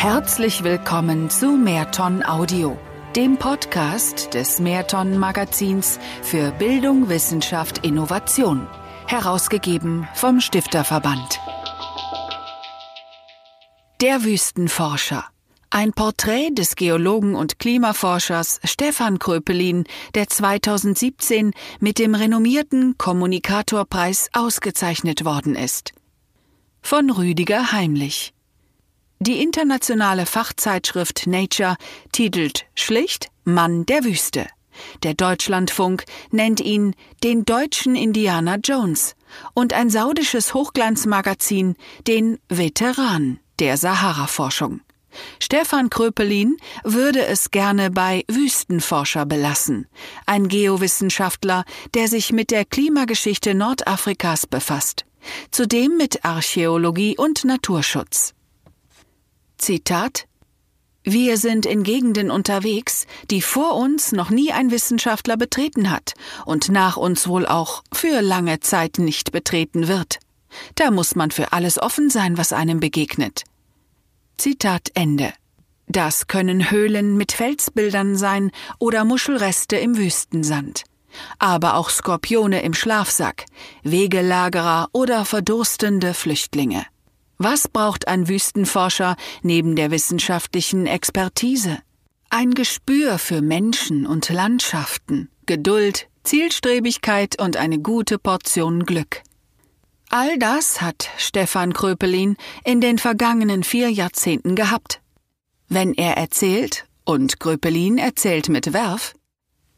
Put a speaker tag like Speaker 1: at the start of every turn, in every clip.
Speaker 1: Herzlich willkommen zu Mehrton Audio, dem Podcast des Mehrton Magazins für Bildung, Wissenschaft, Innovation, herausgegeben vom Stifterverband. Der Wüstenforscher. Ein Porträt des Geologen und Klimaforschers Stefan Kröpelin, der 2017 mit dem renommierten Kommunikatorpreis ausgezeichnet worden ist. Von Rüdiger Heimlich. Die internationale Fachzeitschrift Nature titelt schlicht Mann der Wüste. Der Deutschlandfunk nennt ihn den deutschen Indiana Jones und ein saudisches Hochglanzmagazin den Veteran der Sahara-Forschung. Stefan Kröpelin würde es gerne bei Wüstenforscher belassen, ein Geowissenschaftler, der sich mit der Klimageschichte Nordafrikas befasst, zudem mit Archäologie und Naturschutz. Zitat Wir sind in Gegenden unterwegs, die vor uns noch nie ein Wissenschaftler betreten hat und nach uns wohl auch für lange Zeit nicht betreten wird. Da muss man für alles offen sein, was einem begegnet. Zitat Ende. Das können Höhlen mit Felsbildern sein oder Muschelreste im Wüstensand. Aber auch Skorpione im Schlafsack, Wegelagerer oder verdurstende Flüchtlinge. Was braucht ein Wüstenforscher neben der wissenschaftlichen Expertise? Ein Gespür für Menschen und Landschaften, Geduld, Zielstrebigkeit und eine gute Portion Glück. All das hat Stefan Kröpelin in den vergangenen vier Jahrzehnten gehabt. Wenn er erzählt, und Kröpelin erzählt mit Werf,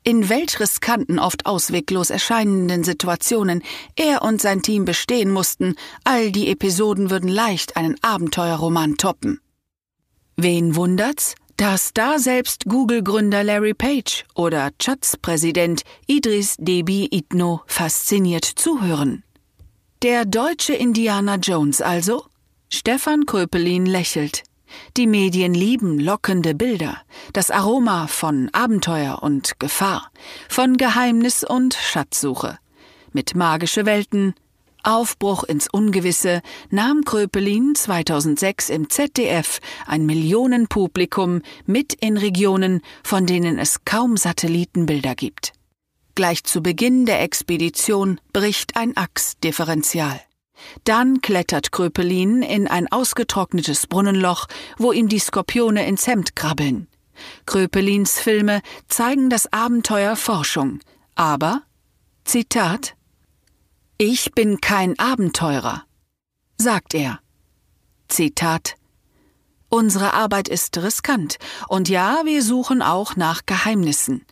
Speaker 1: in welch riskanten, oft ausweglos erscheinenden Situationen er und sein Team bestehen mussten, all die Episoden würden leicht einen Abenteuerroman toppen. Wen wundert's, dass da selbst Google-Gründer Larry Page oder Chats-Präsident Idris Deby Itno fasziniert zuhören? Der deutsche Indiana Jones also? Stefan Kröpelin lächelt. Die Medien lieben lockende Bilder, das Aroma von Abenteuer und Gefahr, von Geheimnis und Schatzsuche. Mit magische Welten, Aufbruch ins Ungewisse nahm Kröpelin 2006 im ZDF ein Millionenpublikum mit in Regionen, von denen es kaum Satellitenbilder gibt. Gleich zu Beginn der Expedition bricht ein Achsdifferential. Dann klettert Kröpelin in ein ausgetrocknetes Brunnenloch, wo ihm die Skorpione ins Hemd krabbeln. Kröpelins Filme zeigen das Abenteuer Forschung, aber Zitat Ich bin kein Abenteurer, sagt er. Zitat Unsere Arbeit ist riskant, und ja, wir suchen auch nach Geheimnissen.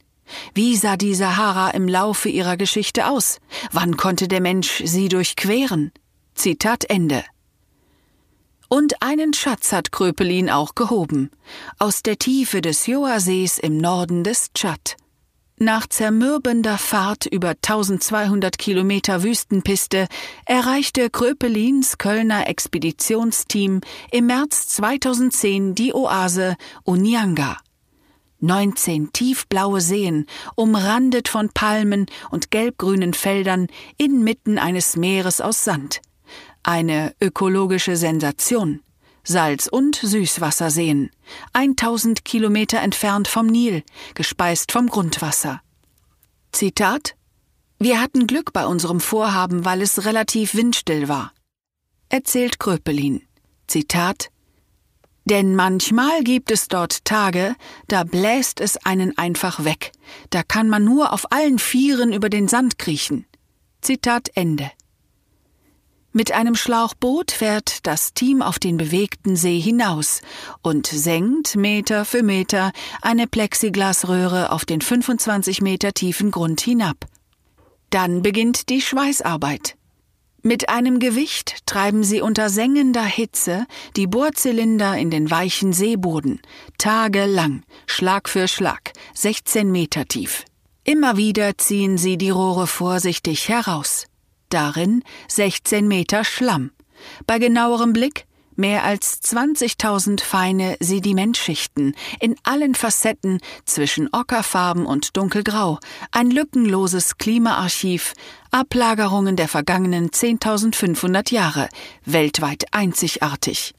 Speaker 1: Wie sah die Sahara im Laufe ihrer Geschichte aus? Wann konnte der Mensch sie durchqueren? Zitat Ende. Und einen Schatz hat Kröpelin auch gehoben, aus der Tiefe des Joa-Sees im Norden des Tschad. Nach zermürbender Fahrt über 1200 Kilometer Wüstenpiste erreichte Kröpelins Kölner Expeditionsteam im März 2010 die Oase Unyanga. 19 tiefblaue Seen, umrandet von Palmen und gelbgrünen Feldern inmitten eines Meeres aus Sand. Eine ökologische Sensation. Salz- und Süßwasserseen, 1000 Kilometer entfernt vom Nil, gespeist vom Grundwasser. Zitat Wir hatten Glück bei unserem Vorhaben, weil es relativ windstill war. Erzählt Kröpelin. Zitat denn manchmal gibt es dort Tage, da bläst es einen einfach weg, da kann man nur auf allen Vieren über den Sand kriechen. Zitat Ende. Mit einem Schlauchboot fährt das Team auf den bewegten See hinaus und senkt Meter für Meter eine Plexiglasröhre auf den 25 Meter tiefen Grund hinab. Dann beginnt die Schweißarbeit. Mit einem Gewicht treiben sie unter sengender Hitze die Bohrzylinder in den weichen Seeboden, tagelang, Schlag für Schlag, 16 Meter tief. Immer wieder ziehen sie die Rohre vorsichtig heraus. Darin 16 Meter Schlamm. Bei genauerem Blick mehr als 20.000 feine Sedimentschichten in allen Facetten zwischen Ockerfarben und Dunkelgrau, ein lückenloses Klimaarchiv, Ablagerungen der vergangenen 10.500 Jahre, weltweit einzigartig.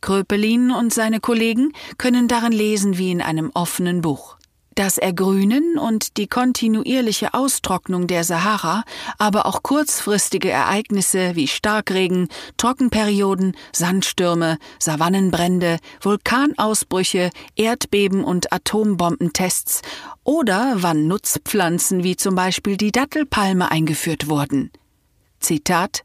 Speaker 1: Kröpelin und seine Kollegen können darin lesen wie in einem offenen Buch. Das Ergrünen und die kontinuierliche Austrocknung der Sahara, aber auch kurzfristige Ereignisse wie Starkregen, Trockenperioden, Sandstürme, Savannenbrände, Vulkanausbrüche, Erdbeben und Atombombentests oder wann Nutzpflanzen wie zum Beispiel die Dattelpalme eingeführt wurden. Zitat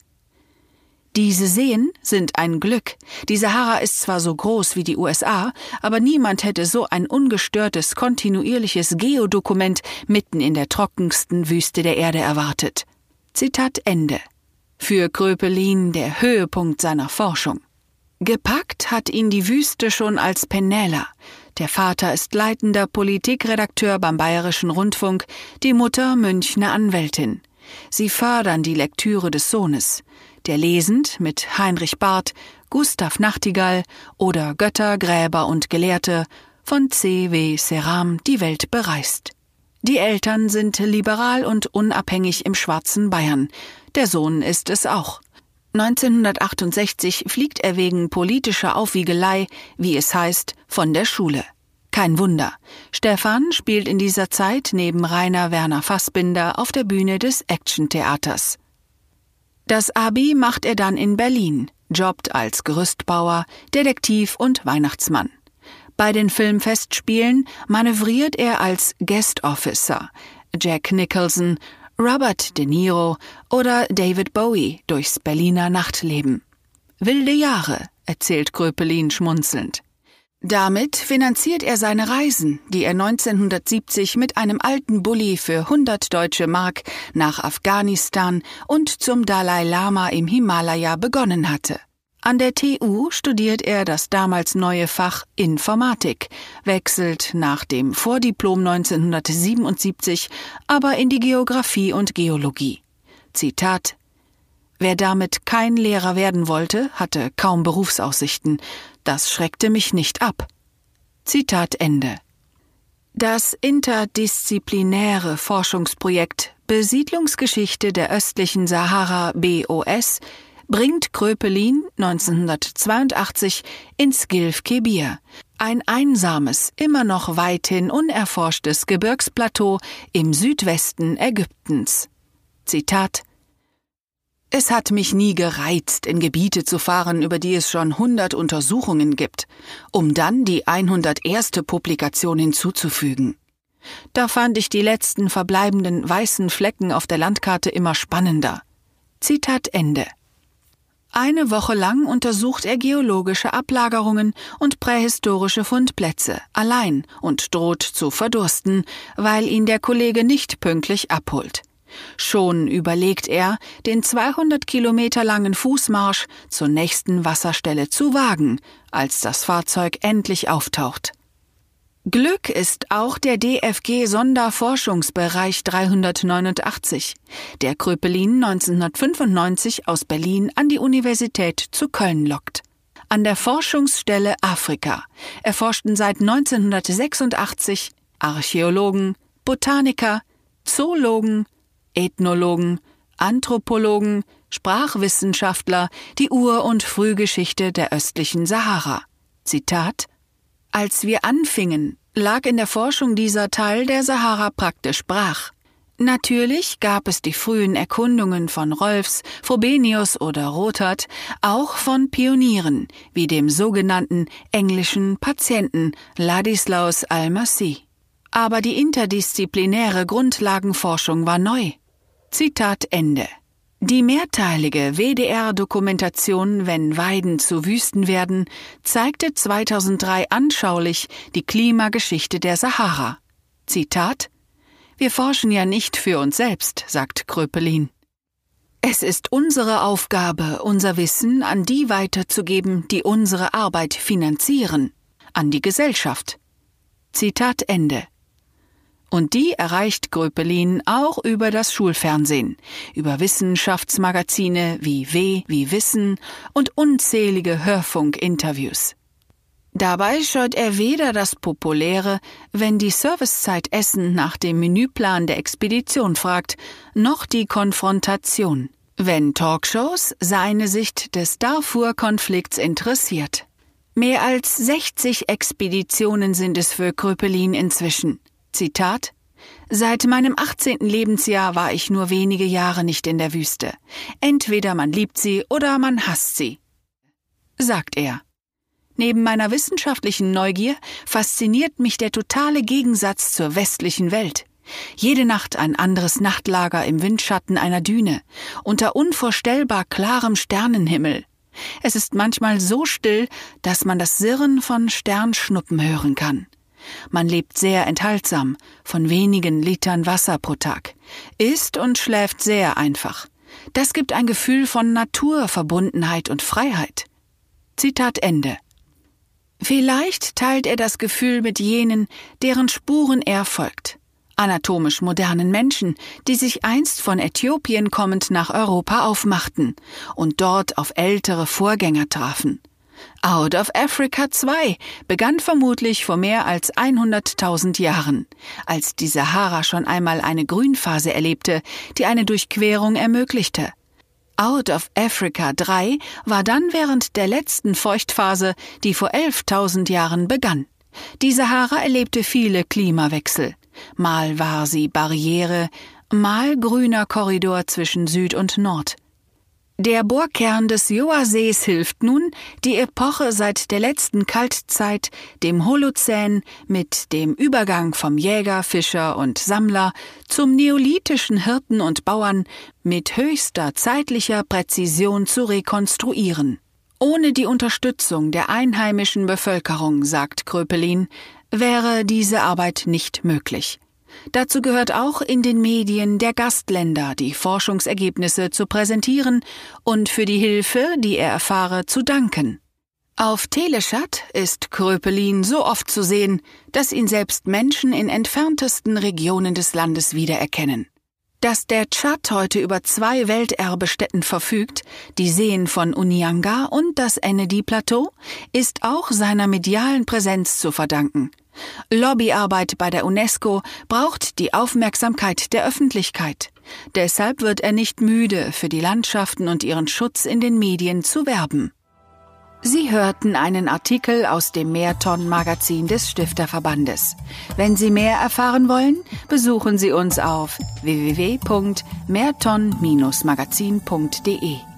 Speaker 1: diese Seen sind ein Glück. Die Sahara ist zwar so groß wie die USA, aber niemand hätte so ein ungestörtes, kontinuierliches Geodokument mitten in der trockensten Wüste der Erde erwartet. Zitat Ende. Für Kröpelin der Höhepunkt seiner Forschung. Gepackt hat ihn die Wüste schon als Penela. Der Vater ist leitender Politikredakteur beim Bayerischen Rundfunk, die Mutter Münchner Anwältin. Sie fördern die Lektüre des Sohnes der lesend mit Heinrich Barth, Gustav Nachtigall oder Götter, Gräber und Gelehrte von C. W. Seram die Welt bereist. Die Eltern sind liberal und unabhängig im schwarzen Bayern. Der Sohn ist es auch. 1968 fliegt er wegen politischer Aufwiegelei, wie es heißt, von der Schule. Kein Wunder. Stefan spielt in dieser Zeit neben Rainer Werner Fassbinder auf der Bühne des Actiontheaters. Das Abi macht er dann in Berlin, jobbt als Gerüstbauer, Detektiv und Weihnachtsmann. Bei den Filmfestspielen manövriert er als Guest Officer, Jack Nicholson, Robert De Niro oder David Bowie durchs Berliner Nachtleben. Wilde Jahre, erzählt Kröpelin schmunzelnd. Damit finanziert er seine Reisen, die er 1970 mit einem alten Bulli für 100 deutsche Mark nach Afghanistan und zum Dalai Lama im Himalaya begonnen hatte. An der TU studiert er das damals neue Fach Informatik, wechselt nach dem Vordiplom 1977 aber in die Geographie und Geologie. Zitat Wer damit kein Lehrer werden wollte, hatte kaum Berufsaussichten. Das schreckte mich nicht ab. Zitat Ende. Das interdisziplinäre Forschungsprojekt Besiedlungsgeschichte der östlichen Sahara BOS bringt Kröpelin 1982 ins Gilf-Kebir, ein einsames, immer noch weithin unerforschtes Gebirgsplateau im Südwesten Ägyptens. Zitat es hat mich nie gereizt, in Gebiete zu fahren, über die es schon 100 Untersuchungen gibt, um dann die 101. Publikation hinzuzufügen. Da fand ich die letzten verbleibenden weißen Flecken auf der Landkarte immer spannender. Zitat Ende. Eine Woche lang untersucht er geologische Ablagerungen und prähistorische Fundplätze allein und droht zu verdursten, weil ihn der Kollege nicht pünktlich abholt. Schon überlegt er, den 200 Kilometer langen Fußmarsch zur nächsten Wasserstelle zu wagen, als das Fahrzeug endlich auftaucht. Glück ist auch der DFG Sonderforschungsbereich 389, der Kröpelin 1995 aus Berlin an die Universität zu Köln lockt. An der Forschungsstelle Afrika erforschten seit 1986 Archäologen, Botaniker, Zoologen, Ethnologen, Anthropologen, Sprachwissenschaftler die Ur- und Frühgeschichte der östlichen Sahara. Zitat Als wir anfingen, lag in der Forschung dieser Teil der Sahara praktisch brach. Natürlich gab es die frühen Erkundungen von Rolfs, Frobenius oder Rothert, auch von Pionieren, wie dem sogenannten englischen Patienten Ladislaus Almasy. Aber die interdisziplinäre Grundlagenforschung war neu. Zitat Ende. Die mehrteilige WDR-Dokumentation Wenn Weiden zu Wüsten werden zeigte 2003 anschaulich die Klimageschichte der Sahara. Zitat Wir forschen ja nicht für uns selbst, sagt Kröpelin. Es ist unsere Aufgabe, unser Wissen an die weiterzugeben, die unsere Arbeit finanzieren, an die Gesellschaft. Zitat Ende. Und die erreicht Gröpelin auch über das Schulfernsehen, über Wissenschaftsmagazine wie W wie Wissen und unzählige Hörfunkinterviews. Dabei scheut er weder das Populäre, wenn die Servicezeit Essen nach dem Menüplan der Expedition fragt, noch die Konfrontation, wenn Talkshows seine Sicht des Darfur-Konflikts interessiert. Mehr als 60 Expeditionen sind es für Kröpelin inzwischen. Zitat Seit meinem 18. Lebensjahr war ich nur wenige Jahre nicht in der Wüste. Entweder man liebt sie oder man hasst sie. Sagt er. Neben meiner wissenschaftlichen Neugier fasziniert mich der totale Gegensatz zur westlichen Welt. Jede Nacht ein anderes Nachtlager im Windschatten einer Düne, unter unvorstellbar klarem Sternenhimmel. Es ist manchmal so still, dass man das Sirren von Sternschnuppen hören kann. Man lebt sehr enthaltsam, von wenigen Litern Wasser pro Tag, isst und schläft sehr einfach. Das gibt ein Gefühl von Naturverbundenheit und Freiheit. Zitat Ende. Vielleicht teilt er das Gefühl mit jenen, deren Spuren er folgt. Anatomisch modernen Menschen, die sich einst von Äthiopien kommend nach Europa aufmachten und dort auf ältere Vorgänger trafen. Out of Africa 2 begann vermutlich vor mehr als 100.000 Jahren, als die Sahara schon einmal eine Grünphase erlebte, die eine Durchquerung ermöglichte. Out of Africa 3 war dann während der letzten Feuchtphase, die vor 11.000 Jahren begann. Die Sahara erlebte viele Klimawechsel. Mal war sie Barriere, mal grüner Korridor zwischen Süd und Nord. Der Bohrkern des Joa-Sees hilft nun, die Epoche seit der letzten Kaltzeit, dem Holozän, mit dem Übergang vom Jäger, Fischer und Sammler zum neolithischen Hirten und Bauern mit höchster zeitlicher Präzision zu rekonstruieren. Ohne die Unterstützung der einheimischen Bevölkerung, sagt Kröpelin, wäre diese Arbeit nicht möglich. Dazu gehört auch in den Medien der Gastländer die Forschungsergebnisse zu präsentieren und für die Hilfe, die er erfahre, zu danken. Auf Teleschat ist Kröpelin so oft zu sehen, dass ihn selbst Menschen in entferntesten Regionen des Landes wiedererkennen. Dass der Tschad heute über zwei Welterbestätten verfügt, die Seen von Unianga und das Ennedi-Plateau, ist auch seiner medialen Präsenz zu verdanken – Lobbyarbeit bei der UNESCO braucht die Aufmerksamkeit der Öffentlichkeit. Deshalb wird er nicht müde, für die Landschaften und ihren Schutz in den Medien zu werben. Sie hörten einen Artikel aus dem Mehrton-Magazin des Stifterverbandes. Wenn Sie mehr erfahren wollen, besuchen Sie uns auf www.mehrton-magazin.de.